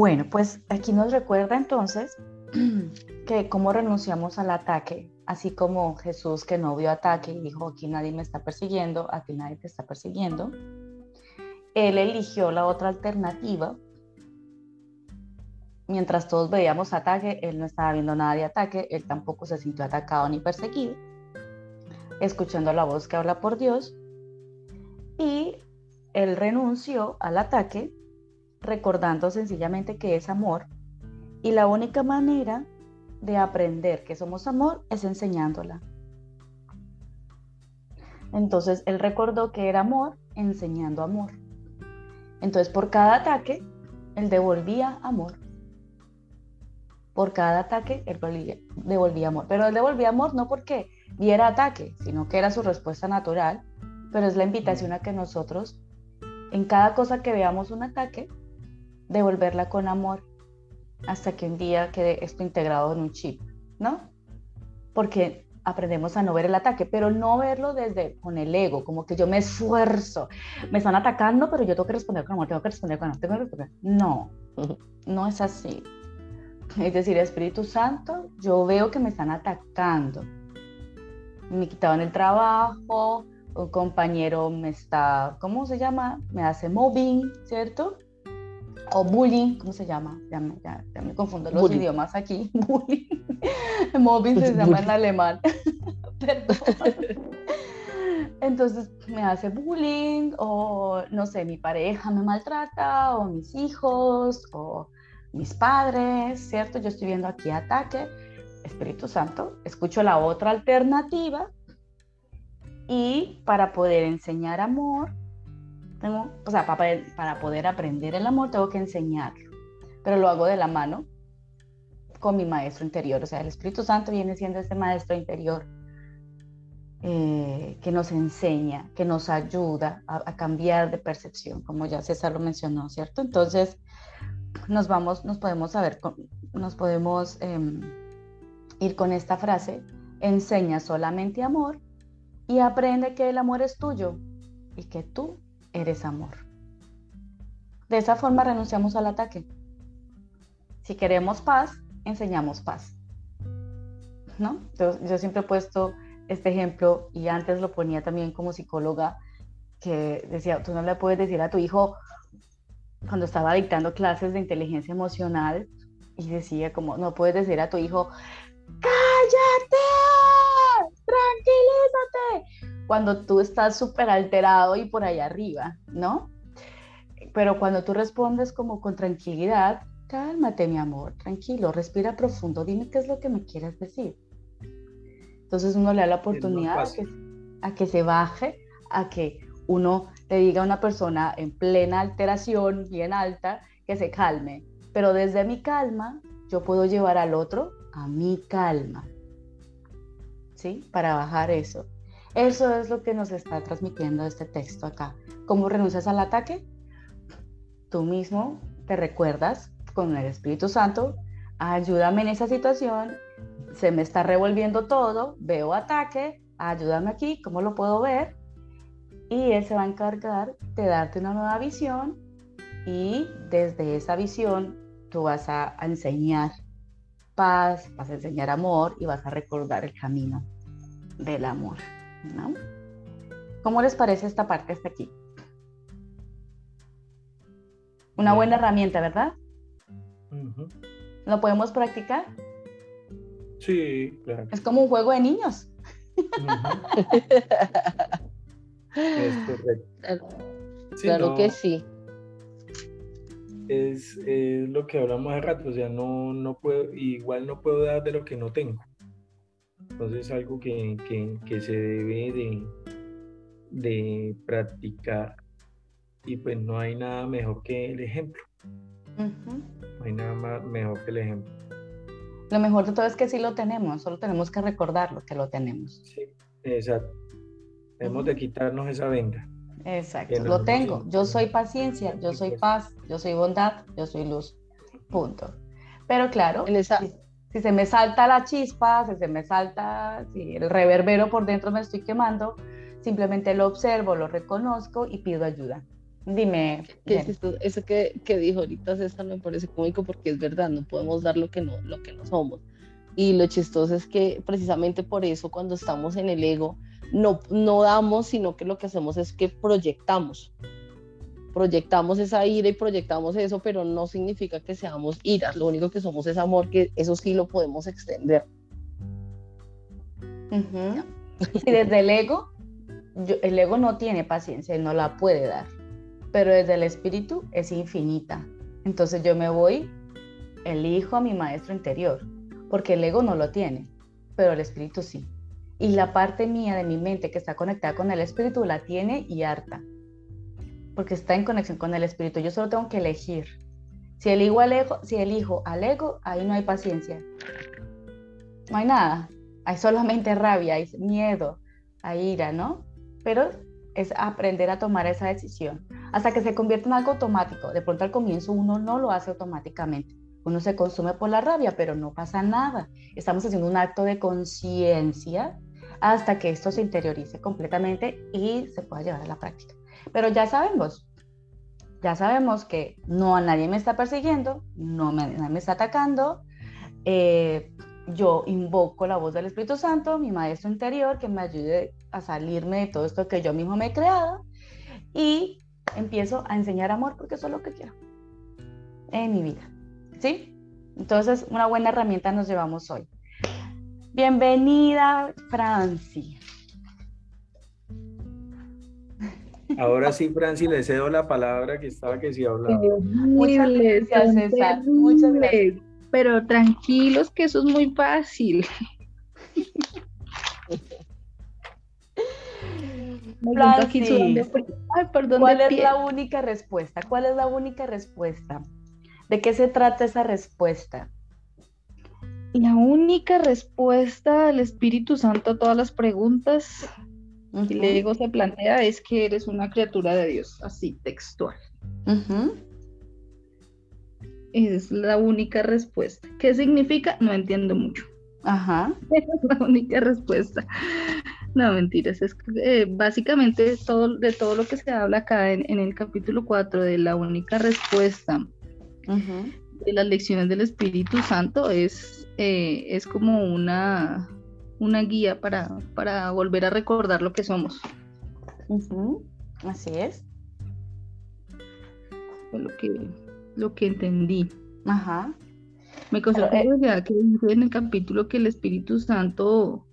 Bueno, pues aquí nos recuerda entonces que cómo renunciamos al ataque, así como Jesús que no vio ataque y dijo, aquí nadie me está persiguiendo, aquí nadie te está persiguiendo. Él eligió la otra alternativa. Mientras todos veíamos ataque, él no estaba viendo nada de ataque, él tampoco se sintió atacado ni perseguido, escuchando la voz que habla por Dios. Y él renunció al ataque recordando sencillamente que es amor y la única manera de aprender que somos amor es enseñándola. Entonces él recordó que era amor enseñando amor. Entonces por cada ataque él devolvía amor. Por cada ataque él devolvía amor. Pero él devolvía amor no porque diera ataque, sino que era su respuesta natural. Pero es la invitación a que nosotros, en cada cosa que veamos un ataque, devolverla con amor hasta que un día quede esto integrado en un chip, ¿no? Porque aprendemos a no ver el ataque, pero no verlo desde con el ego, como que yo me esfuerzo, me están atacando, pero yo tengo que responder con amor, tengo que responder con amor, tengo que responder. No, no es así. Es decir, Espíritu Santo, yo veo que me están atacando. Me quitaban el trabajo, un compañero me está, ¿cómo se llama? Me hace mobbing, ¿cierto? O bullying, ¿cómo se llama? Ya me, ya, me confundo los idiomas aquí. Bullying. Mobbing se llama en alemán. Perdón. Entonces me hace bullying o no sé, mi pareja me maltrata o mis hijos o mis padres, ¿cierto? Yo estoy viendo aquí ataque, Espíritu Santo, escucho la otra alternativa y para poder enseñar amor tengo, o sea, para, para poder aprender el amor tengo que enseñarlo, pero lo hago de la mano con mi maestro interior, o sea, el Espíritu Santo viene siendo ese maestro interior eh, que nos enseña, que nos ayuda a, cambiar de percepción, como ya César lo mencionó, ¿cierto? Entonces, nos vamos, nos podemos saber, nos podemos em, ir con esta frase, enseña solamente amor y aprende que el amor es tuyo y que tú eres amor. De esa forma renunciamos al ataque. Si queremos paz, enseñamos paz. ¿No? Yo, siempre he puesto este ejemplo y antes lo ponía también como psicóloga que decía, tú no le puedes decir a tu hijo cuando estaba dictando clases de inteligencia emocional y decía como, no puedes decir a tu hijo, cuando tú estás súper alterado y por allá arriba, ¿no? Pero cuando tú respondes como con tranquilidad, cálmate mi amor, tranquilo, respira profundo, dime qué es lo que me quieres decir. Entonces uno le da la oportunidad a que, se baje, a que uno le diga a una persona en plena alteración, bien alta, que se calme. Pero desde mi calma, yo puedo llevar al otro a mi calma. ¿Sí? Para bajar eso. Eso es lo que nos está transmitiendo este texto acá. ¿Cómo renuncias al ataque? Tú mismo te recuerdas con el Espíritu Santo, ayúdame en esa situación, se me está revolviendo todo, veo ataque, ayúdame aquí, ¿cómo lo puedo ver? Y Él se va a encargar de darte una nueva visión y desde esa visión tú vas a, enseñar paz, vas a enseñar amor y vas a recordar el camino del amor. ¿No? ¿Cómo les parece esta parte hasta aquí? Una buena herramienta, ¿verdad? ¿Lo podemos practicar? Sí, claro. Es como un juego de niños. es Claro, que sí. Es, lo que hablamos hace rato, o sea, no, no puedo, igual no puedo dar de lo que no tengo. Entonces es algo que, se debe de, de, practicar y pues no hay nada mejor que el ejemplo. No hay nada más mejor que el ejemplo. Lo mejor de todo es que sí lo tenemos, solo tenemos que recordarlo que lo tenemos. Sí, exacto. Tenemos de quitarnos esa venda. Exacto, lo tengo. Yo soy paciencia, yo soy paz, yo soy bondad, yo soy luz. Punto. Pero claro, si se me salta la chispa, si se me salta, si el reverbero por dentro me estoy quemando, simplemente lo observo, lo reconozco y pido ayuda. Dime. eso que, que, dijo ahorita César me parece cómico porque es verdad, no podemos dar lo que no, lo que no somos. Y lo chistoso es que precisamente por eso cuando estamos en el ego no, no damos, sino que lo que hacemos es que proyectamos. Proyectamos esa ira y proyectamos eso, pero no significa que seamos ira. Lo único que somos es amor, que eso sí lo podemos extender. Y desde el ego, el ego no tiene paciencia, no la puede dar pero desde el espíritu es infinita. Entonces yo me voy, elijo a mi maestro interior, porque el ego no lo tiene, pero el espíritu sí. Y la parte mía de mi mente que está conectada con el espíritu la tiene y harta, porque está en conexión con el espíritu. Yo solo tengo que elegir. Si elijo al ego, si elijo al ego, ahí no hay paciencia. No hay nada. Hay solamente rabia, hay miedo, hay ira, ¿no? Pero es aprender a tomar esa decisión hasta que se convierte en algo automático. De pronto al comienzo uno no lo hace automáticamente. Uno se consume por la rabia, pero no pasa nada. Estamos haciendo un acto de conciencia hasta que esto se interiorice completamente y se pueda llevar a la práctica. Pero ya sabemos, ya sabemos que no a nadie me está persiguiendo, no me, nadie me está atacando. Eh, yo invoco la voz del Espíritu Santo, mi maestro interior, que me ayude a salirme de todo esto que yo mismo me he creado y empiezo a enseñar amor porque eso es lo que quiero en mi vida. ¿Sí? Entonces, una buena herramienta nos llevamos hoy. Bienvenida, Franci. Ahora sí, Franci, le cedo la palabra que estaba que sí hablaba. Muchas gracias, César. Muchas gracias. Pero tranquilos que eso es muy fácil. ¿Cuál es la única respuesta? ¿Cuál es la única respuesta? ¿De qué se trata esa respuesta? La única respuesta del Espíritu Santo a todas las preguntas que le digo se plantea es que eres una criatura de Dios, así textual. Es la única respuesta. ¿Qué significa? No entiendo mucho. Ajá. es la única respuesta. No, mentiras. Es eh, básicamente todo, de todo lo que se habla acá en, el capítulo 4 de la única respuesta de las lecciones del Espíritu Santo es, eh, es como una, una guía para, para volver a recordar lo que somos. Así es. Lo que, lo que entendí. Ajá. Me causó eh, que dice en el capítulo que el Espíritu Santo,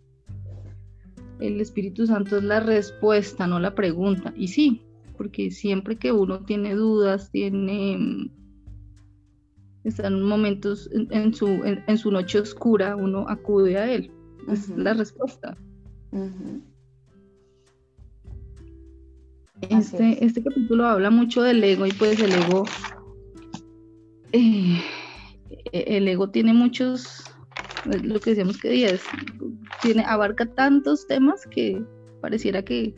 el Espíritu Santo es la respuesta, no la pregunta. Y sí, porque siempre que uno tiene dudas, tiene está en momentos en, su, en, su noche oscura, uno acude a él. Es la respuesta. este, este capítulo habla mucho del ego y pues el ego eh, e-, el ego tiene muchos, lo que decíamos que días, tiene, abarca tantos temas que pareciera que,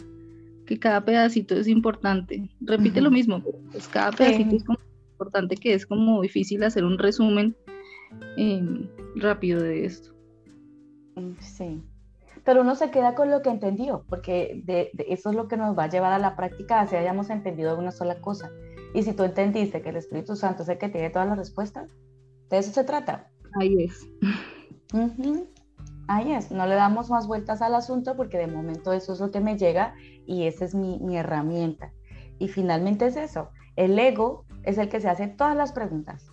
cada pedacito es importante. Repite lo mismo, pues cada pedacito es importante que es como difícil hacer un resumen em, rápido de esto. Sí, pero uno se queda con lo que entendió, porque de, eso es lo que nos va a llevar a la práctica, si hayamos entendido una sola cosa. Y si tú entendiste que el Espíritu Santo es el que tiene todas las respuestas, de eso se trata. Ahí es. Ahí es, no le damos más vueltas al asunto porque de momento eso es lo que me llega y esa es mi, herramienta. Y finalmente es eso, el ego es el que se hace todas las preguntas,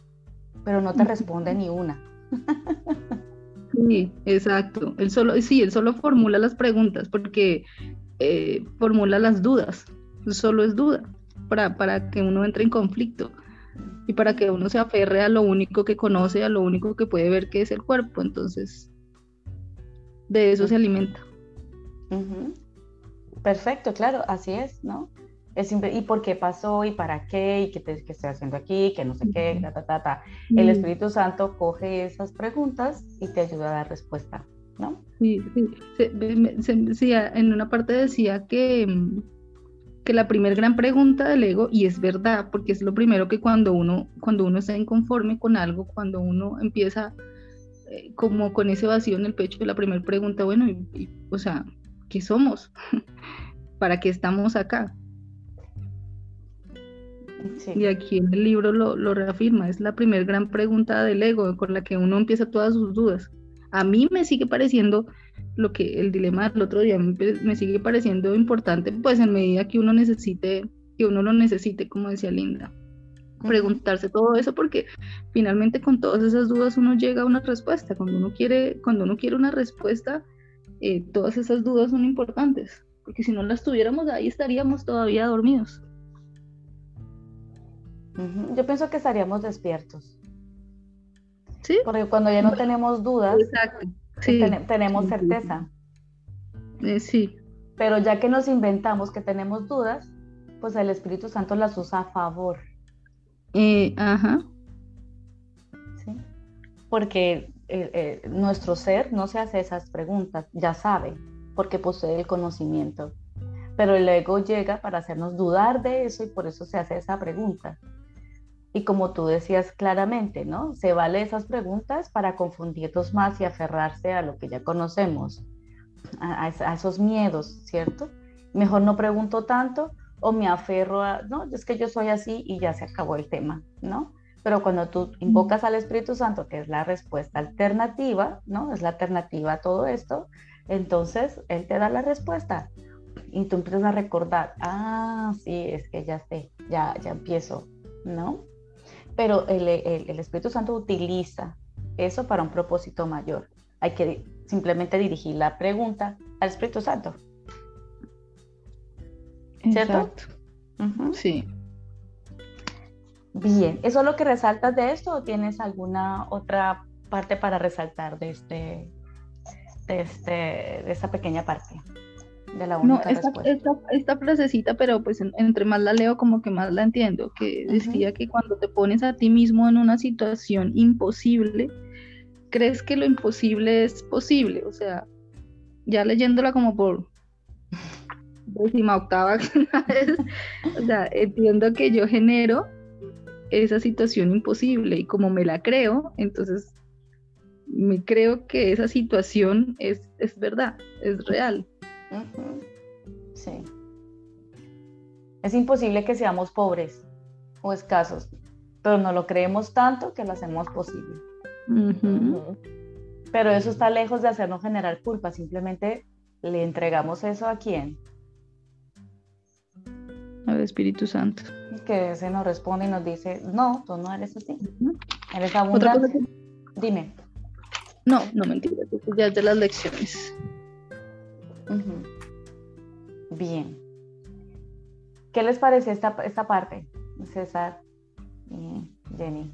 pero no te responde ni una. Sí, exacto. Él solo, sí, él solo formula las preguntas porque eh, formula las dudas. Solo es duda para, para que uno entre en conflicto y para que uno se aferre a lo único que conoce, a lo único que puede ver que es el cuerpo. Entonces, de eso se alimenta. Perfecto, claro, así es, ¿no? Es ¿Y por qué pasó? ¿Y para qué? ¿Y qué, estoy haciendo aquí? ¿Qué no sé qué? Ta, ta, ta, El Espíritu Santo coge esas preguntas y te ayuda a dar respuesta, ¿no? Sí, sí. en una parte decía que mm, que la primera gran pregunta del ego, y es verdad, porque es lo primero que cuando uno, cuando uno está inconforme con algo, cuando uno empieza eh, como con ese vacío en el pecho, la primera pregunta, bueno, o sea, ¿qué somos? ¿Para qué estamos acá? Y aquí en el libro lo, lo, reafirma, es la primera gran pregunta del ego con la que uno empieza todas sus dudas. A mí me sigue pareciendo lo que el dilema del otro día me, sigue pareciendo importante, pues en medida que uno necesite, que uno lo necesite, como decía Linda, preguntarse todo eso porque finalmente con todas esas dudas uno llega a una respuesta. Cuando uno quiere, cuando uno quiere una respuesta, eh, todas esas dudas son importantes, porque si no las tuviéramos ahí estaríamos todavía dormidos. Yo pienso que estaríamos despiertos. Sí. Porque cuando ya no tenemos dudas, tenemos certeza. Eh, sí. Pero ya que nos inventamos que tenemos dudas, pues el Espíritu Santo las usa a favor. Eh, ajá. Sí. Porque eh, nuestro ser no se hace esas preguntas, ya sabe, porque posee el conocimiento. Pero el ego llega para hacernos dudar de eso y por eso se hace esa pregunta. Y como tú decías claramente, ¿no? Se vale esas preguntas para confundirnos más y aferrarse a lo que ya conocemos, a, esos miedos, ¿cierto? Mejor no pregunto tanto o me aferro a, no, es que yo soy así y ya se acabó el tema, ¿no? Pero cuando tú invocas al Espíritu Santo, que es la respuesta alternativa, ¿no? Es la alternativa a todo esto, entonces Él te da la respuesta. Y tú empiezas a recordar, ah, sí, es que ya sé, ya, ya empiezo, ¿no? Pero el, Espíritu Santo utiliza eso para un propósito mayor. Hay que simplemente dirigir la pregunta al Espíritu Santo. ¿Cierto? Sí. Bien, ¿eso es lo que resaltas de esto o tienes alguna otra parte para resaltar de, este, de, este, de esta pequeña parte? No, esta, esta, frasecita, pero pues entre más la leo como que más la entiendo, que decía que cuando te pones a ti mismo en una situación imposible, crees que lo imposible es posible, o sea, ya leyéndola como por décima octava, o sea, entiendo que yo genero esa situación imposible y como me la creo, entonces me creo que esa situación es, es verdad, es real. Sí. Es imposible que seamos pobres o escasos, pero no lo creemos tanto que lo hacemos posible. Pero eso está lejos de hacernos generar culpa, simplemente le entregamos eso a quién? Al Espíritu Santo. Que se nos responde y nos dice, no, tú no eres así. Eres abundante. Dime. No, no mentira, ya es de las lecciones. Bien. ¿Qué les parece esta, esta parte, César y Jenny?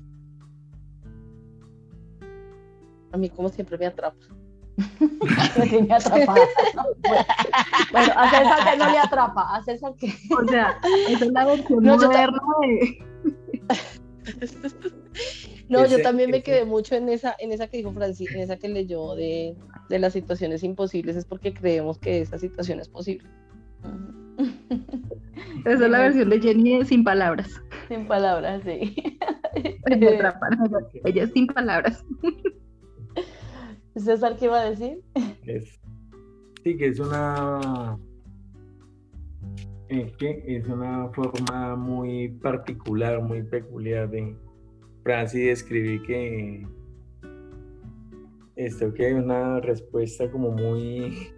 A mí, como siempre, me atrapa. me atrapa. bueno, a César que no le atrapa, a César que. O sea, es la versión no, moderna de. No, yo también me quedé mucho en esa, en esa que dijo Francis, en esa que leyó de, de las situaciones imposibles, es porque creemos que esa situación es posible. Esa es la versión de Jenny sin palabras. Sin palabras, sí. Ella es sin palabras. César, ¿qué iba a decir? sí, que es una es que es una forma muy particular, muy peculiar de Francis describir que esto que es una respuesta como muy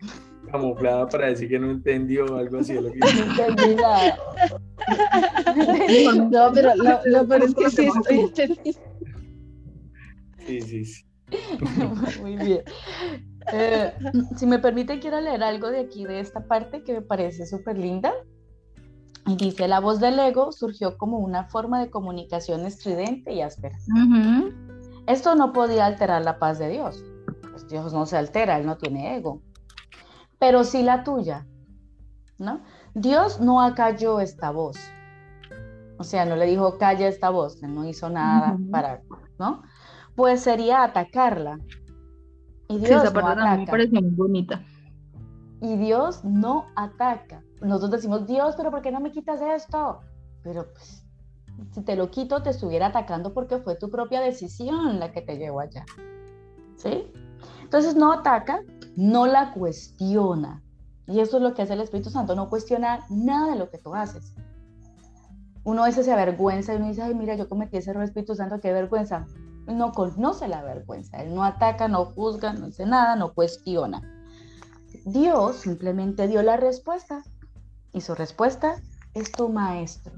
camuflada para decir que no entendió algo así. Lo que... No entendí nada. no, pero lo, peor es que sí estoy entendiendo. Sí, sí, sí. Muy bien. Eh, si me permite, quiero leer algo de aquí, de esta parte que me parece súper linda. Y dice, la voz del ego surgió como una forma de comunicación estridente y áspera. Esto no podía alterar la paz de Dios. Pues Dios no se altera, Él no tiene ego. Pero sí la tuya, ¿no? Dios no acalló esta voz. O sea, no le dijo, calla esta voz, Él no hizo nada para, ¿no? Pues sería atacarla. Y Dios esa parte no me parece muy bonita. Y Dios no ataca nosotros decimos, Dios, pero ¿por qué no me quitas esto? Pero pues, si te lo quito, te estuviera atacando porque fue tu propia decisión la que te llevó allá. ¿Sí? Entonces no ataca, no la cuestiona. Y eso es lo que hace el Espíritu Santo, no cuestiona nada de lo que tú haces. uno a veces se avergüenza y uno dice, ay, mira, yo cometí ese error, Espíritu Santo, qué vergüenza. No conoce la vergüenza, él no ataca, no juzga, no dice nada, no cuestiona. Dios simplemente dio la respuesta y su respuesta es tu maestro.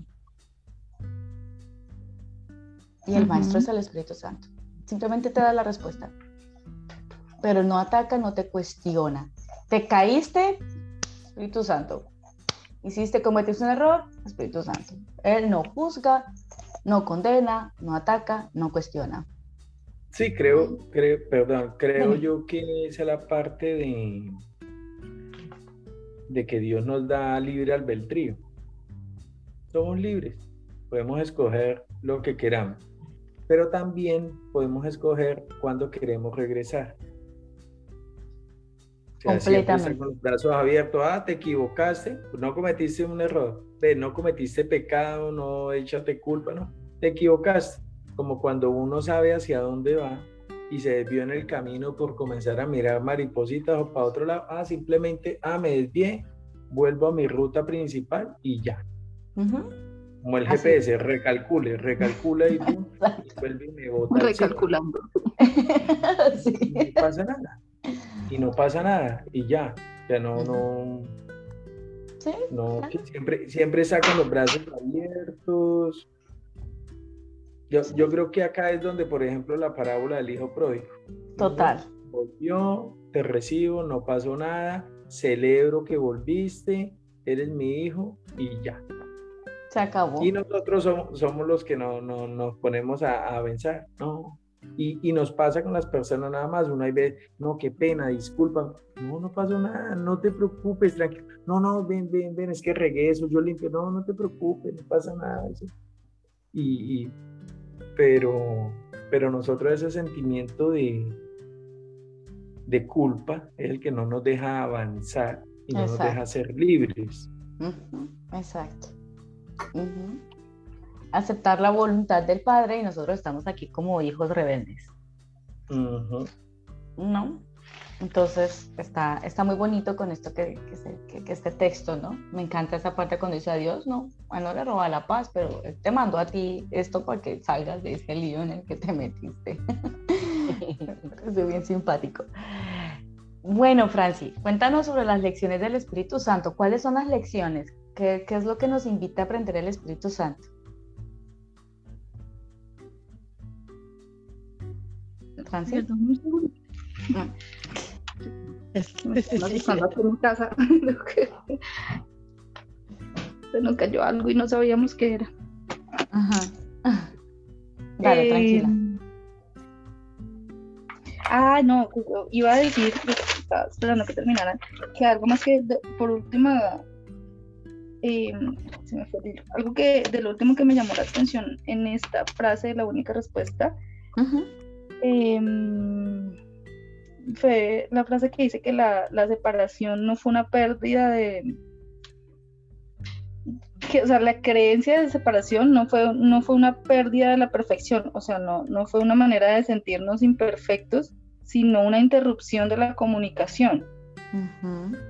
Y el maestro es el Espíritu Santo. Simplemente te da la respuesta. Pero no ataca, no te cuestiona. Te caíste, Espíritu Santo. Hiciste, cometiste un error, Espíritu Santo. Él no juzga, no condena, no ataca, no cuestiona. Sí, creo, creo, perdón, creo yo que esa es la parte de, de que Dios nos da libre albedrío. Somos libres, podemos escoger lo que queramos, pero también podemos escoger cuándo queremos regresar. Completamente. Con los brazos abiertos, ah, te equivocaste, no cometiste un error, no cometiste pecado, no échate culpa, no, te equivocaste. Como cuando uno sabe hacia dónde va y se desvió en el camino por comenzar a mirar maripositas o para otro lado, ah, simplemente, ah, me desvié, vuelvo a mi ruta principal y ya. Como el GPS, recalcule, recalcula y, vuelve y me bota. Recalculando. sí. no pasa nada. Y no pasa nada. Y ya. Ya no, no. Sí, no, siempre, siempre está con los brazos abiertos. Yo, yo, creo que acá es donde, por ejemplo, la parábola del hijo pródigo. Total. Volvió, te recibo, no pasó nada, celebro que volviste, eres mi hijo y ya. Se acabó. Y nosotros somos, somos los que no, no, nos ponemos a, a avanzar, ¿no? Y, y, nos pasa con las personas nada más, uno ahí ve, no, qué pena, disculpa, no, no pasó nada, no te preocupes, tranquilo, no, no, ven, ven, ven, es que regué eso, yo limpio, no, no te preocupes, no pasa nada. Y, y, pero, pero nosotros ese sentimiento de, de culpa es el que no nos deja avanzar y no nos deja ser libres. Exacto. Aceptar la voluntad del Padre y nosotros estamos aquí como hijos rebeldes. ¿No? Entonces está, está muy bonito con esto que, que, este texto, ¿no? Me encanta esa parte cuando dice a Dios, no, bueno, le roba la paz, pero te mando a ti esto para que salgas de ese lío en el que te metiste. es bien simpático. Bueno, Franci, cuéntanos sobre las lecciones del Espíritu Santo. ¿Cuáles son las lecciones? ¿Qué, es lo que nos invita a aprender el Espíritu Santo? Franci. Ah. casa. Se nos cayó algo y no sabíamos qué era. Ajá. Dale, eh, tranquila. Ah, no, iba a decir, estaba esperando que terminaran, que algo más que por última, eh, se me fue, algo que de lo último que me llamó la atención en esta frase de la única respuesta, em, fue la frase que dice que la, la separación no fue una pérdida de, que, o sea, la creencia de separación no fue, no fue una pérdida de la perfección, o sea, no, no fue una manera de sentirnos imperfectos, sino una interrupción de la comunicación.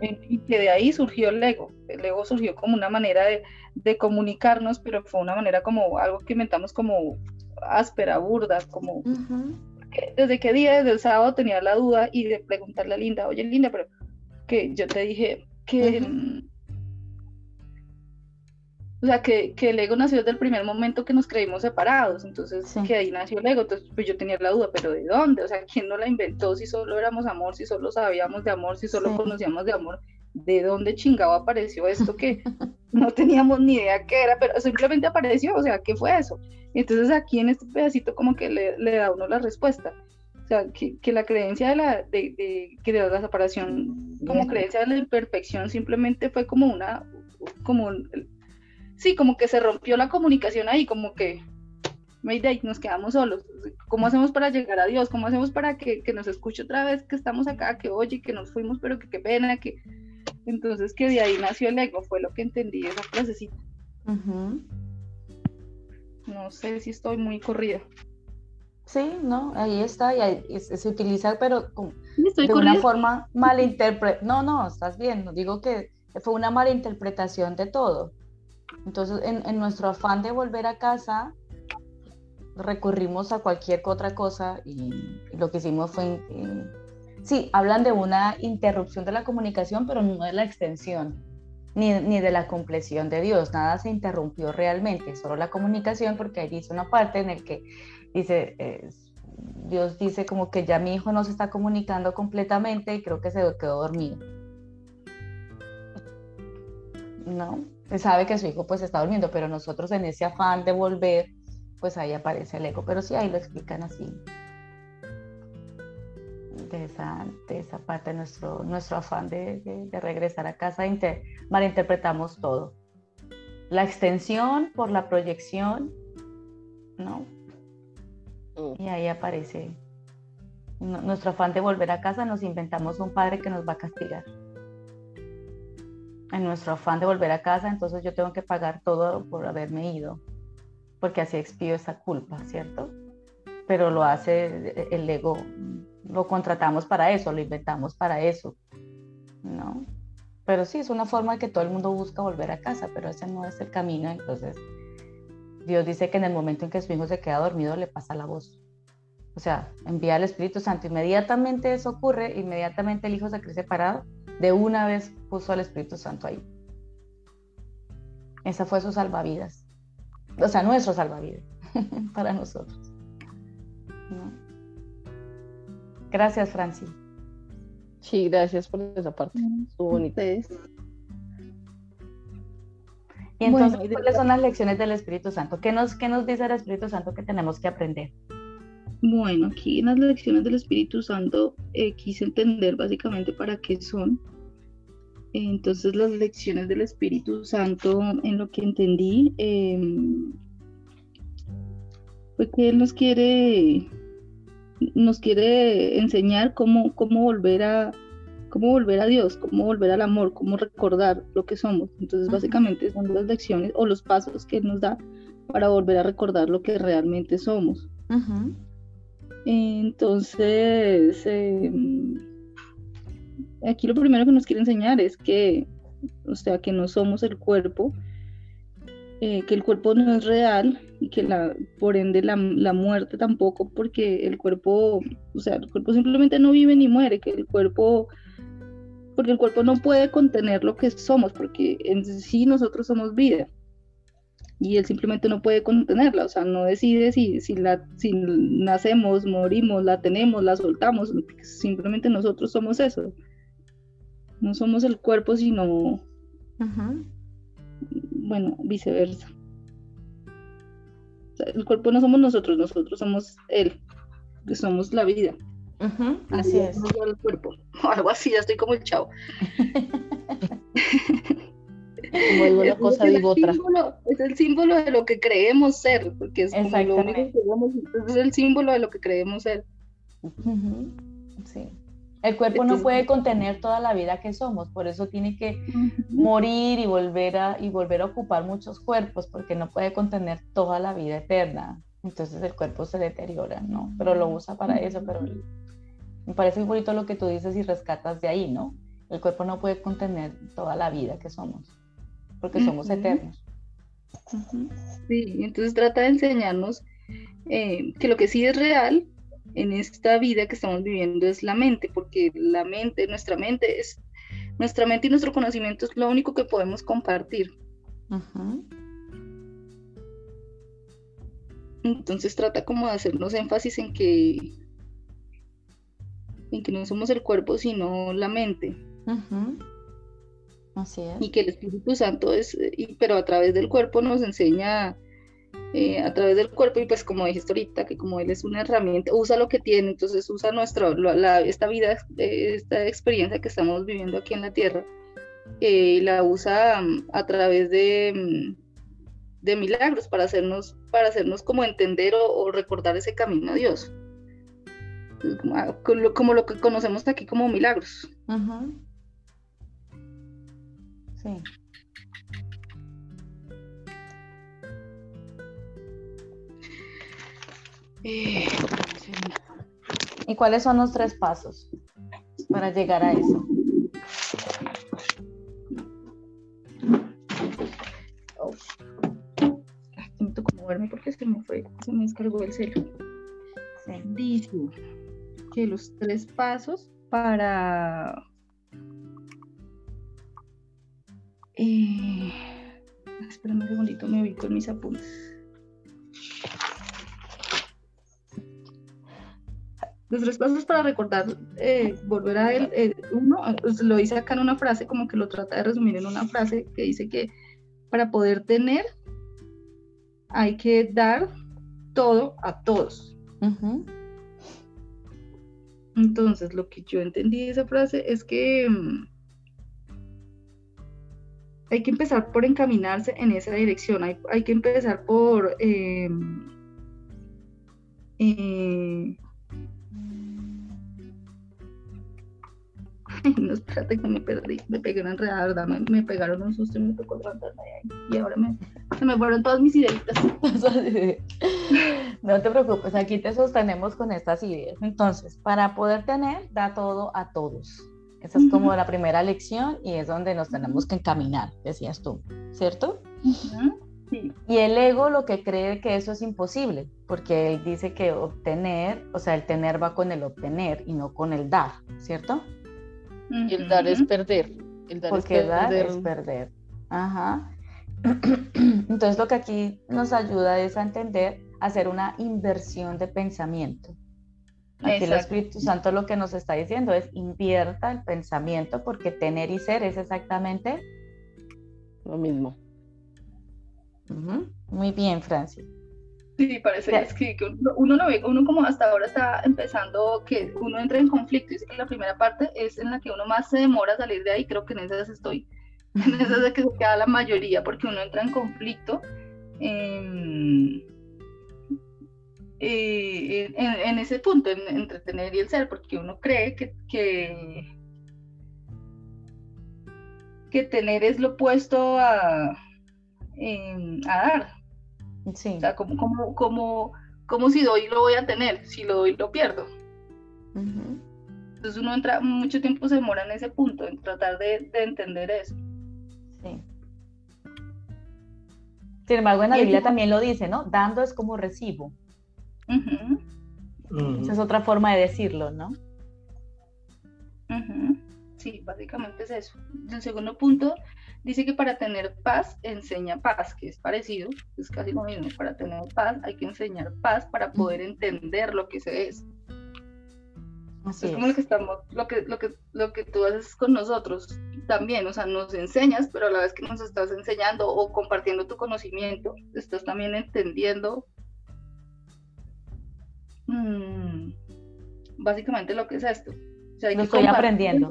Y que de ahí surgió el ego. El ego surgió como una manera de, de, comunicarnos, pero fue una manera como algo que inventamos como áspera, burda, como... ¿Desde qué día? Desde el sábado tenía la duda y de preguntarle a Linda, oye Linda, pero que yo te dije que... O sea, que, que, el ego nació desde el primer momento que nos creímos separados, entonces que ahí nació el ego, entonces pues yo tenía la duda, pero ¿de dónde? O sea, ¿quién no la inventó si solo éramos amor, si solo sabíamos de amor, si solo conocíamos de amor? ¿De dónde chingado apareció esto que no teníamos ni idea qué era, pero simplemente apareció? O sea, ¿qué fue eso? Entonces aquí en este pedacito como que le, le da uno la respuesta. O sea, que, que la creencia de la, de, de, que de la separación como creencia de la imperfección simplemente fue como una, como sí, como que se rompió la comunicación ahí, como que Mayday, nos quedamos solos. ¿Cómo hacemos para llegar a Dios? ¿Cómo hacemos para que, nos escuche otra vez que estamos acá, que oye, que nos fuimos, pero que qué pena, que... Entonces que de ahí nació el ego, fue lo que entendí esa frasecita. No sé si estoy muy corrida. Sí, no, ahí está, y se utiliza, pero de una forma malinterpretada. No, no, estás bien, no digo que fue una mala interpretación de todo Entonces, en, nuestro afán de volver a casa, recurrimos a cualquier otra cosa y, lo que hicimos fue, eh, sí, hablan de una interrupción de la comunicación, pero no de la extensión, ni, ni, de la compleción de Dios, nada se interrumpió realmente, solo la comunicación, porque ahí dice una parte en el que dice, Dios dice como que ya mi hijo no se está comunicando completamente y creo que se quedó dormido. ¿No? Sabe que su hijo pues está durmiendo, pero nosotros en ese afán de volver, pues ahí aparece el ego. Pero sí, ahí lo explican así. De esa, de esa parte, nuestro, nuestro afán de, regresar a casa, malinterpretamos todo. La extensión por la proyección, ¿no? Mm. Y ahí aparece nuestro afán de volver a casa, nos inventamos un padre que nos va a castigar en nuestro afán de volver a casa, entonces yo tengo que pagar todo por haberme ido, porque así expío esa culpa, ¿cierto? Pero lo hace el ego, lo contratamos para eso, lo inventamos para eso, ¿no? Pero sí, es una forma que todo el mundo busca volver a casa, pero ese no es el camino, entonces Dios dice que en el momento en que su hijo se queda dormido le pasa la voz. O sea, envía al Espíritu Santo. Inmediatamente eso ocurre, inmediatamente el hijo se cree separado de una vez puso al Espíritu Santo ahí. Esa fue su salvavidas. O sea, nuestro salvavidas para nosotros. Gracias, Francis. Sí, gracias por esa parte. Estuvo bonita. Y entonces, ¿cuáles son las lecciones del Espíritu Santo? ¿Qué nos, ¿Qué nos dice el Espíritu Santo que tenemos que aprender? Bueno, aquí en las lecciones del Espíritu Santo eh, quise entender básicamente para qué son. Entonces las lecciones del Espíritu Santo, en lo que entendí, em, fue que Él nos quiere, nos quiere enseñar cómo, cómo volver a cómo volver a Dios, cómo volver al amor, cómo recordar lo que somos. Entonces, básicamente son las lecciones o los pasos que Él nos da para volver a recordar lo que realmente somos. Entonces, em, aquí lo primero que nos quiere enseñar es que, o sea, que no somos el cuerpo, eh, que el cuerpo no es real y que la, por ende la, muerte tampoco, porque el cuerpo, o sea, el cuerpo simplemente no vive ni muere, que el cuerpo, porque el cuerpo no puede contener lo que somos, porque en sí nosotros somos vida y él simplemente no puede contenerla, o sea, no decide si, si, la, si nacemos, morimos, la tenemos, la soltamos, simplemente nosotros somos eso. No somos el cuerpo, sino, bueno, viceversa. el cuerpo no somos nosotros, nosotros somos él, que somos la vida. Así es. el cuerpo. algo así, ya estoy como el chavo. Como una cosa es otra. es el símbolo de lo que creemos ser, porque es como lo único que es el símbolo de lo que creemos ser. Sí. El cuerpo no puede contener toda la vida que somos, por eso tiene que morir y volver, a, y volver a ocupar muchos cuerpos, porque no puede contener toda la vida eterna. Entonces el cuerpo se deteriora, ¿no? Pero lo usa para eso, pero me parece muy bonito lo que tú dices y rescatas de ahí, ¿no? El cuerpo no puede contener toda la vida que somos, porque somos eternos. Sí, entonces trata de enseñarnos eh, que lo que sí es real en esta vida que estamos viviendo es la mente, porque la mente, nuestra mente es, nuestra mente y nuestro conocimiento es lo único que podemos compartir. Entonces trata como de hacernos énfasis en que, en que no somos el cuerpo, sino la mente. Así es. Y que el Espíritu Santo es, pero a través del cuerpo nos enseña eh, a través del cuerpo y pues como dijiste ahorita, que como él es una herramienta, usa lo que tiene, entonces usa nuestra, la, esta vida, eh, esta experiencia que estamos viviendo aquí en la tierra, eh, la usa mm, a través de, mm, de, milagros para hacernos, para hacernos como entender o, recordar ese camino a Dios. Ah, como, lo, que conocemos aquí como milagros. Sí. ¿Y cuáles son los tres pasos para llegar a eso? moverme porque se me fue, se me descargó el celo. Dice que los tres pasos para eh, espérame un segundito, me ubico en mis apuntes. Los tres pasos para recordar, eh, volver a él, eh, uno, pues, lo dice acá en una frase, como que lo trata de resumir en una frase que dice que para poder tener hay que dar todo a todos. Entonces, lo que yo entendí de esa frase es que mm, hay que empezar por encaminarse en esa dirección, hay, que empezar por... Em, eh, no, espérate que me perdí, me pegué una enredada, ¿verdad? Me, pegaron un susto y me tocó levantarme ahí. Y ahora me, se me fueron todas mis ideas. no te preocupes, aquí te sostenemos con estas ideas. Entonces, para poder tener, da todo a todos. Esa es como la primera lección y es donde nos tenemos que encaminar, decías tú, ¿cierto? Sí. Y el ego lo que cree que eso es imposible, porque él dice que obtener, o sea, el tener va con el obtener y no con el dar, ¿cierto? Y el dar es perder. El dar porque es dar es perder. Ajá. Entonces lo que aquí nos ayuda es a entender, hacer una inversión de pensamiento. Aquí el Espíritu Santo lo que nos está diciendo es invierta el pensamiento porque tener y ser es exactamente lo mismo. Muy bien, Francis. Sí, parece que, uno, lo ve, uno como hasta ahora está empezando, que uno entra en conflicto, y que la primera parte es en la que uno más se demora a salir de ahí, creo que en esas estoy, en esas de que se queda la mayoría, porque uno entra en conflicto. Eh, eh, en, ese punto, en, entre tener y el ser, porque uno cree que, que, tener es lo opuesto a, a dar. Sí. O sea, como, como, como, como si doy lo voy a tener, si lo doy lo pierdo. Entonces uno entra, mucho tiempo se demora en ese punto, en tratar de, entender eso. Sí. Sin embargo, en la Biblia también lo dice, ¿no? Dando es como recibo. Esa es otra forma de decirlo, ¿no? Sí, básicamente es eso. El segundo punto dice que para tener paz enseña paz, que es parecido, es casi lo mismo. Para tener paz hay que enseñar paz para poder entender lo que se es. es como lo que estamos, lo que, lo que, lo que tú haces con nosotros también, o sea, nos enseñas, pero a la vez que nos estás enseñando o compartiendo tu conocimiento, estás también entendiendo Mm, básicamente lo que es esto. O sea, estoy aprendiendo.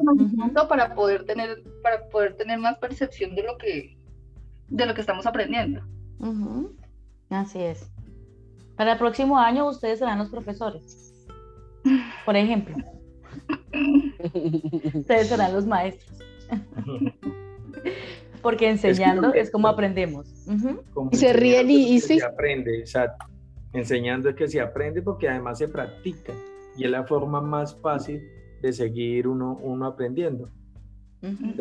Para poder tener, para poder tener más percepción de lo que, de lo que estamos aprendiendo. Así es. Para el próximo año ustedes serán los profesores. Por ejemplo. ustedes serán los maestros. Porque enseñando es, como aprendemos. y se ríen y, y Se aprende, exacto enseñando es que se aprende porque además se practica y es la forma más fácil de seguir uno, uno aprendiendo.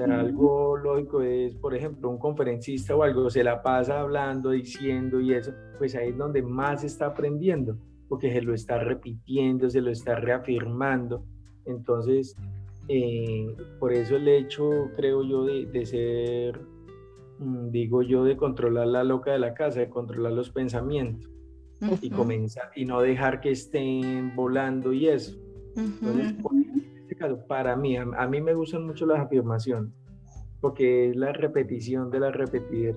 algo lógico es, por ejemplo, un conferencista o algo se la pasa hablando, diciendo y eso, pues ahí es donde más está aprendiendo, porque se lo está repitiendo, se lo está reafirmando. Entonces, eh, por eso el hecho, creo yo, de, de ser, mm, digo yo, de controlar la loca de la casa, de controlar los pensamientos y comenzar y no dejar que estén volando y eso. Entonces, en este caso, para mí, a, mí me gustan mucho las afirmaciones, porque es la repetición de la repetir,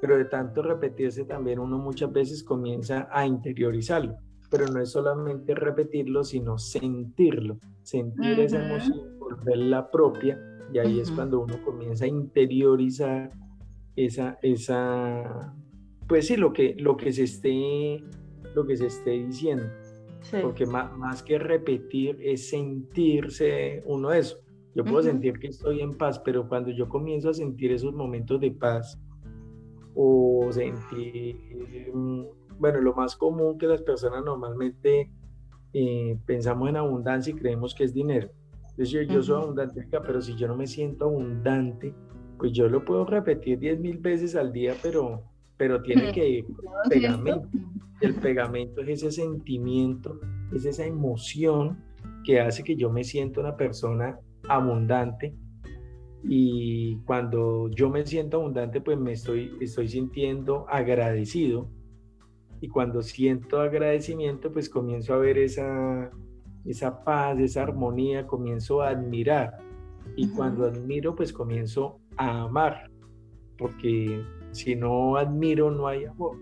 pero de tanto repetirse también uno muchas veces comienza a interiorizarlo, pero no es solamente repetirlo, sino sentirlo, sentir esa emoción, volverla propia, y ahí es cuando uno comienza a interiorizar esa, esa, pues sí, lo que, lo que se esté, lo que se esté diciendo. Porque más, más, que repetir es sentirse uno eso. Yo puedo sentir que estoy en paz, pero cuando yo comienzo a sentir esos momentos de paz o sentir, bueno, lo más común que las personas normalmente eh, pensamos en abundancia y creemos que es dinero. Entonces yo, yo soy abundante pero si yo no me siento abundante, pues yo lo puedo repetir diez mil veces al día, pero pero tiene que ir pegamento. El pegamento es ese sentimiento, es esa emoción que hace que yo me sienta una persona abundante. Y cuando yo me siento abundante pues me estoy, estoy sintiendo agradecido. Y cuando siento agradecimiento pues comienzo a ver esa, esa paz, esa armonía, comienzo a admirar. Y cuando admiro pues comienzo a amar porque si no admiro no hay amor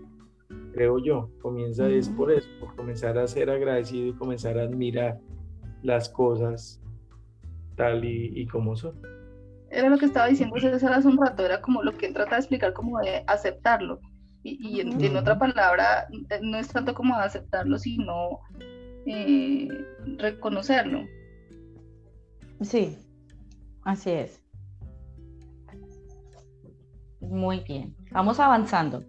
creo yo comienza es por eso por comenzar a ser agradecido y comenzar a admirar las cosas tal y, como son. Era lo que estaba diciendo César hace un rato, era como lo que él trata de explicar, como de aceptarlo. Y, en, otra palabra, no es tanto como aceptarlo, sino eh, reconocerlo. Sí, así es. Muy bien, vamos avanzando.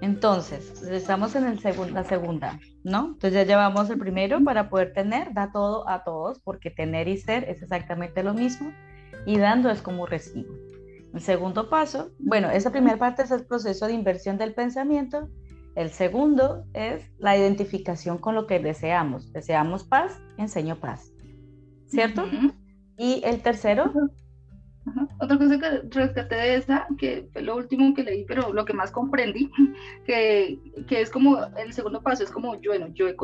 Entonces, estamos en el la segunda, ¿no? Entonces ya llevamos el primero para poder tener, da todo a todos, porque tener y ser es exactamente lo mismo, y dando es como recibo. El segundo paso, bueno, esa primera parte es el proceso de inversión del pensamiento. El segundo es la identificación con lo que deseamos. Deseamos paz, enseño paz. ¿Cierto? Y el tercero otra cosa que rescaté de esa, que fue lo último que leí, pero lo que más comprendí, que, que es como el segundo paso, es como, bueno, yo he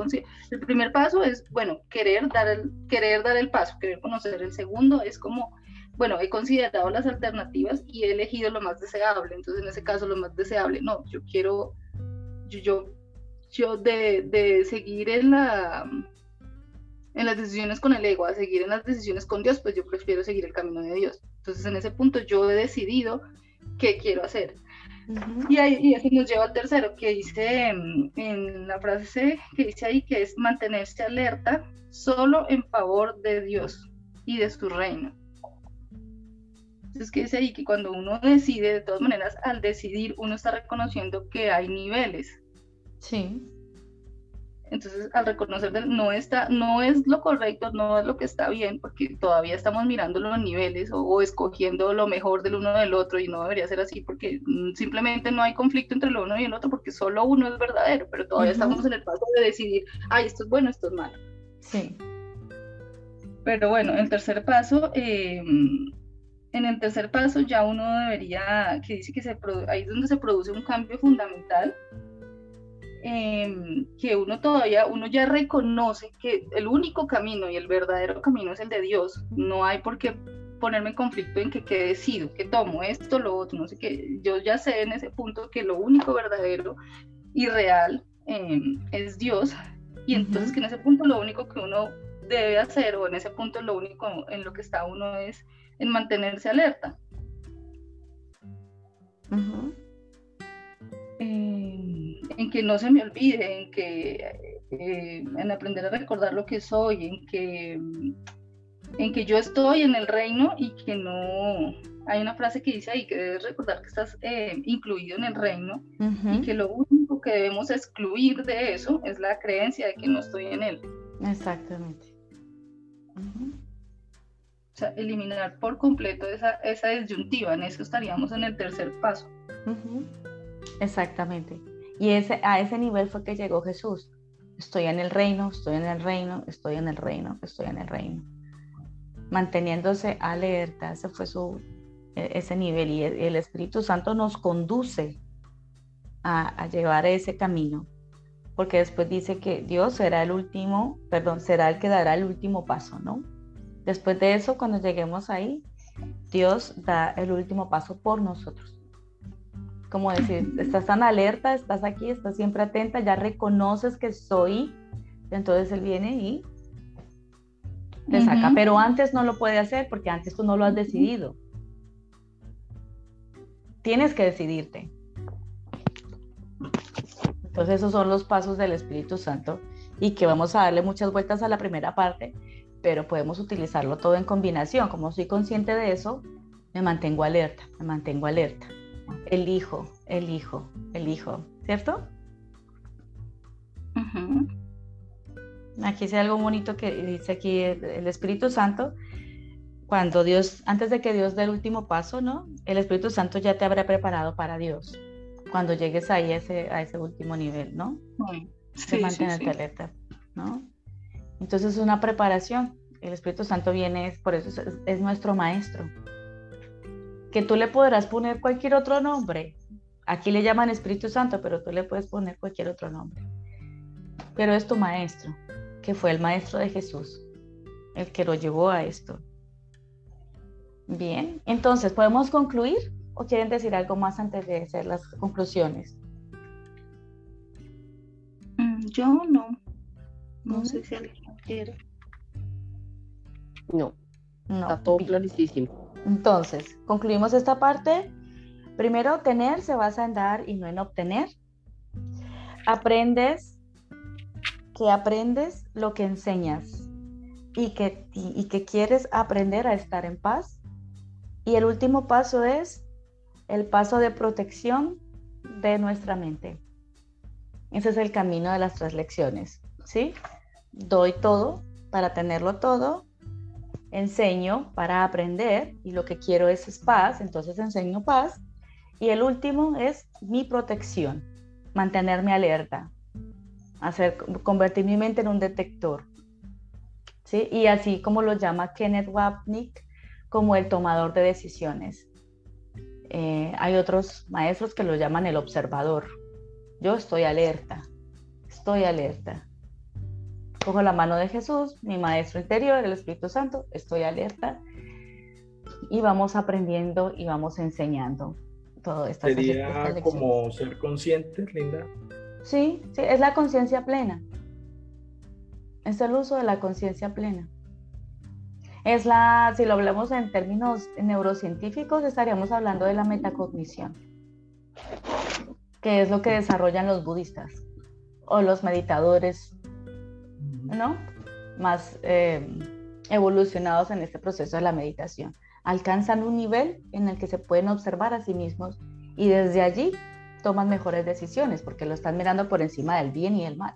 el primer paso es, bueno, querer dar, el, querer dar el paso, querer conocer. El segundo es como, bueno, he considerado las alternativas y he elegido lo más deseable. Entonces, en ese caso, lo más deseable, no, yo quiero, yo, yo, yo de, de seguir en la en las decisiones con el ego, a seguir en las decisiones con Dios, pues yo prefiero seguir el camino de Dios. Entonces en ese punto yo he decidido qué quiero hacer. y, ahí, y eso nos lleva al tercero, que dice mm, en la frase que dice ahí, que es mantenerse alerta solo en favor de Dios y de su reino. Entonces, que dice ahí que cuando uno decide, de todas maneras, al decidir, uno está reconociendo que hay niveles. Sí. Entonces, al reconocer no está, no es lo correcto, no es lo que está bien, porque todavía estamos mirando los niveles o, escogiendo lo mejor del uno del otro y no debería ser así, porque mm, simplemente no hay conflicto entre lo uno y el otro, porque solo uno es verdadero, pero todavía estamos en el paso de decidir, ay, esto es bueno, esto es malo. Sí. Pero bueno, el tercer paso, em, en el tercer paso ya uno debería, que dice que se ahí es donde se produce un cambio fundamental Em, que uno todavía, uno ya reconoce que el único camino y el verdadero camino es el de Dios. No hay por qué ponerme en conflicto en que qué decido, que tomo esto, lo otro, no sé qué. Yo ya sé en ese punto que lo único verdadero y real em, es Dios. Y entonces que en ese punto lo único que uno debe hacer o en ese punto lo único en lo que está uno es en mantenerse alerta en que no se me olvide, en que eh, en aprender a recordar lo que soy, en que en que yo estoy en el reino y que no hay una frase que dice ahí que debes recordar que estás eh, incluido en el reino y que lo único que debemos excluir de eso es la creencia de que no estoy en él. Exactamente. O sea, eliminar por completo esa, esa disyuntiva, en eso estaríamos en el tercer paso. Exactamente. Y ese, a ese nivel fue que llegó Jesús. Estoy en el reino, estoy en el reino, estoy en el reino, estoy en el reino. Manteniéndose alerta, ese fue su, e, ese nivel. Y el Espíritu Santo nos conduce a, a llevar ese camino. Porque después dice que Dios será el último, perdón, será el que dará el último paso, ¿no? Después de eso, cuando lleguemos ahí, Dios da el último paso por nosotros como decir, estás tan alerta, estás aquí, estás siempre atenta, ya reconoces que soy, entonces él viene y te saca, pero antes no lo puede hacer porque antes tú no lo has decidido. Tienes que decidirte. Entonces esos son los pasos del Espíritu Santo y que vamos a darle muchas vueltas a la primera parte, pero podemos utilizarlo todo en combinación. Como soy consciente de eso, me mantengo alerta, me mantengo alerta el hijo, el hijo, el hijo, ¿cierto? Aquí dice algo bonito que dice aquí el Espíritu Santo, cuando Dios, antes de que Dios dé el último paso, ¿no? El Espíritu Santo ya te habrá preparado para Dios. cuando llegues ahí a ese, a ese último nivel, ¿no? Sí, mantenerte alerta, ¿no? Entonces es una preparación. El Espíritu Santo viene, por eso es, nuestro maestro. Que tú le podrás poner cualquier otro nombre. Aquí le llaman Espíritu Santo, pero tú le puedes poner cualquier otro nombre. Pero es tu maestro, que fue el maestro de Jesús, el que lo llevó a esto. Bien, entonces, ¿podemos concluir o quieren decir algo más antes de hacer las conclusiones? Mm, yo no. No sé si alguien quiere. No. No. Está todo clarísimo. Entonces, concluimos esta parte. Primero, tener se basa en dar y no en obtener. Aprendes que aprendes lo que enseñas y que, y que quieres aprender a estar en paz y el último paso es el paso de protección de nuestra mente. Ese es el camino de las tres lecciones, ¿sí? Doy todo para tenerlo todo, enseño para aprender y lo que quiero es, paz, entonces enseño paz. Y el último es mi protección, mantenerme alerta, hacer, convertir mi mente en un detector. ¿sí? Y así como lo llama Kenneth Wapnick, como el tomador de decisiones. Eh, hay otros maestros que lo llaman el observador. Yo estoy alerta, estoy alerta. Cojo la mano de Jesús, mi maestro interior, el Espíritu Santo, estoy alerta y vamos aprendiendo y vamos enseñando todo esto. Sería como ser consciente, Linda. Sí, sí, es la conciencia plena. Es el uso de la conciencia plena es la, si lo hablamos en términos neurocientíficos, estaríamos hablando de la metacognición, que es lo que desarrollan los budistas o los meditadores, ¿no? Más eh, evolucionados en este proceso de la meditación. Alcanzan un nivel en el que se pueden observar a sí mismos y desde allí toman mejores decisiones porque lo están mirando por encima del bien y el mal.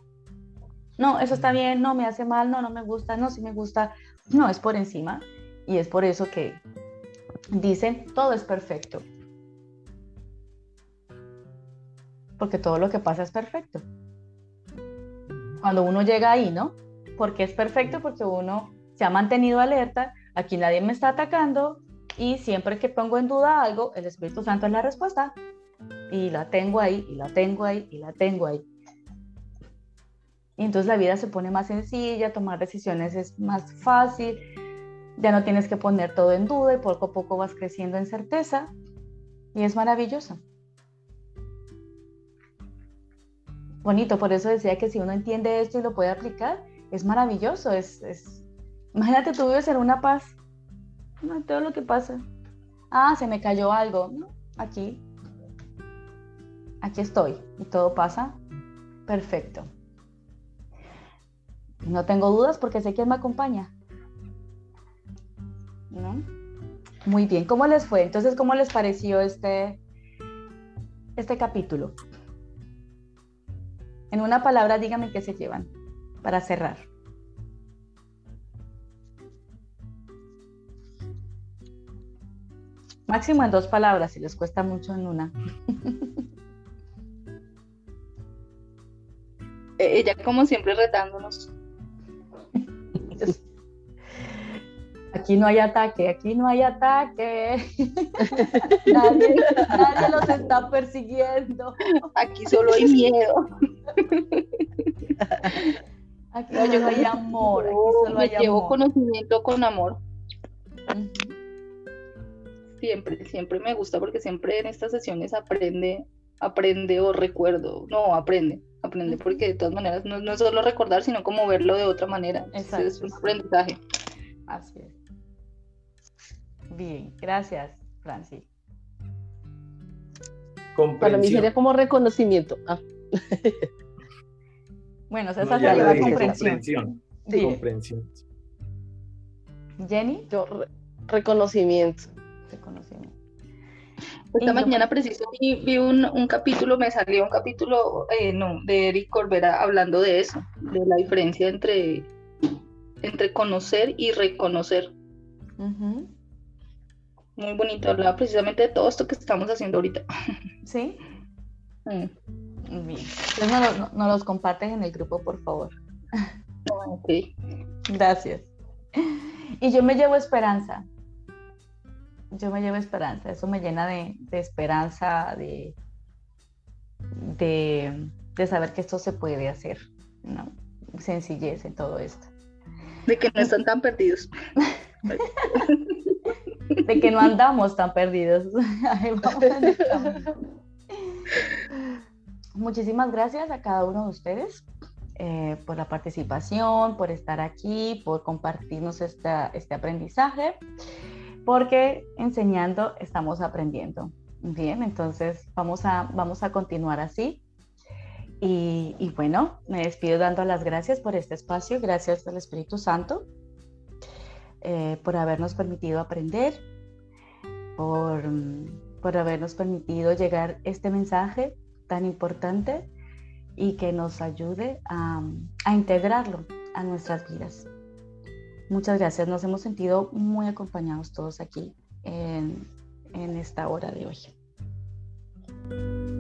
No, eso está bien, no me hace mal, no, no me gusta, no, sí me gusta, no, es por encima. Y es por eso que dicen, todo es perfecto. Porque todo lo que pasa es perfecto. Cuando uno llega ahí, ¿no? Porque es perfecto, porque uno se ha mantenido alerta, aquí nadie me está atacando y siempre que pongo en duda algo, el Espíritu Santo es la respuesta. Y la tengo ahí, y la tengo ahí, y la tengo ahí. Y entonces la vida se pone más sencilla, tomar decisiones es más fácil, ya no tienes que poner todo en duda y poco a poco vas creciendo en certeza y es maravilloso. Bonito, por eso decía que si uno entiende esto y lo puede aplicar, es maravilloso. Es. Imagínate tú vives en una paz, no, todo lo que pasa. Ah, se me cayó algo. aquí, aquí estoy y todo pasa perfecto. No tengo dudas porque sé quién me acompaña. ¿No? Muy bien, ¿cómo les fue? Entonces, ¿cómo les pareció este, este capítulo? En una palabra, díganme qué se llevan para cerrar. Máximo en dos palabras, si les cuesta mucho en una. Ella, como siempre, retándonos. Aquí no hay ataque, aquí no hay ataque. nadie, los está persiguiendo. Aquí solo hay miedo. Aquí no hay amor. Aquí solo hay llevo conocimiento con amor. Siempre, siempre me gusta porque siempre en estas sesiones aprende, aprende o recuerdo. No, aprende, aprende porque de todas maneras no, no es solo recordar, sino como verlo de otra manera. Es un aprendizaje. Así es. Bien, gracias, Francis. Para mí sería como reconocimiento. Ah. bueno, esa sería la comprensión. Comprensión. Jenny. Yo, reconocimiento. Reconocimiento. Esta mañana preciso vi, un, capítulo, me salió un capítulo eh, no, de Eric Corbera hablando de eso, de la diferencia entre, entre conocer y reconocer muy bonito, hablaba precisamente de todo esto que estamos haciendo ahorita. Sí, Mm. Bien. Entonces nos, los comparten en el grupo, por favor. Ok. Gracias. Y yo me llevo esperanza. Yo me llevo esperanza. Eso me llena de, esperanza, de, de, saber que esto se puede hacer. ¿no? Sencillez en todo esto. De que no están tan perdidos. de que no andamos tan perdidos. Muchísimas gracias a cada uno de ustedes eh, por la participación, por estar aquí, por compartirnos este aprendizaje, porque enseñando estamos aprendiendo. Bien, entonces vamos a, vamos a continuar así. Y, y, bueno, me despido dando las gracias por este espacio, gracias al Espíritu Santo eh, por habernos permitido aprender, por, por habernos permitido llegar este mensaje tan importante y que nos ayude a, integrarlo a nuestras vidas. Muchas gracias, nos hemos sentido muy acompañados todos aquí en, en esta hora de hoy.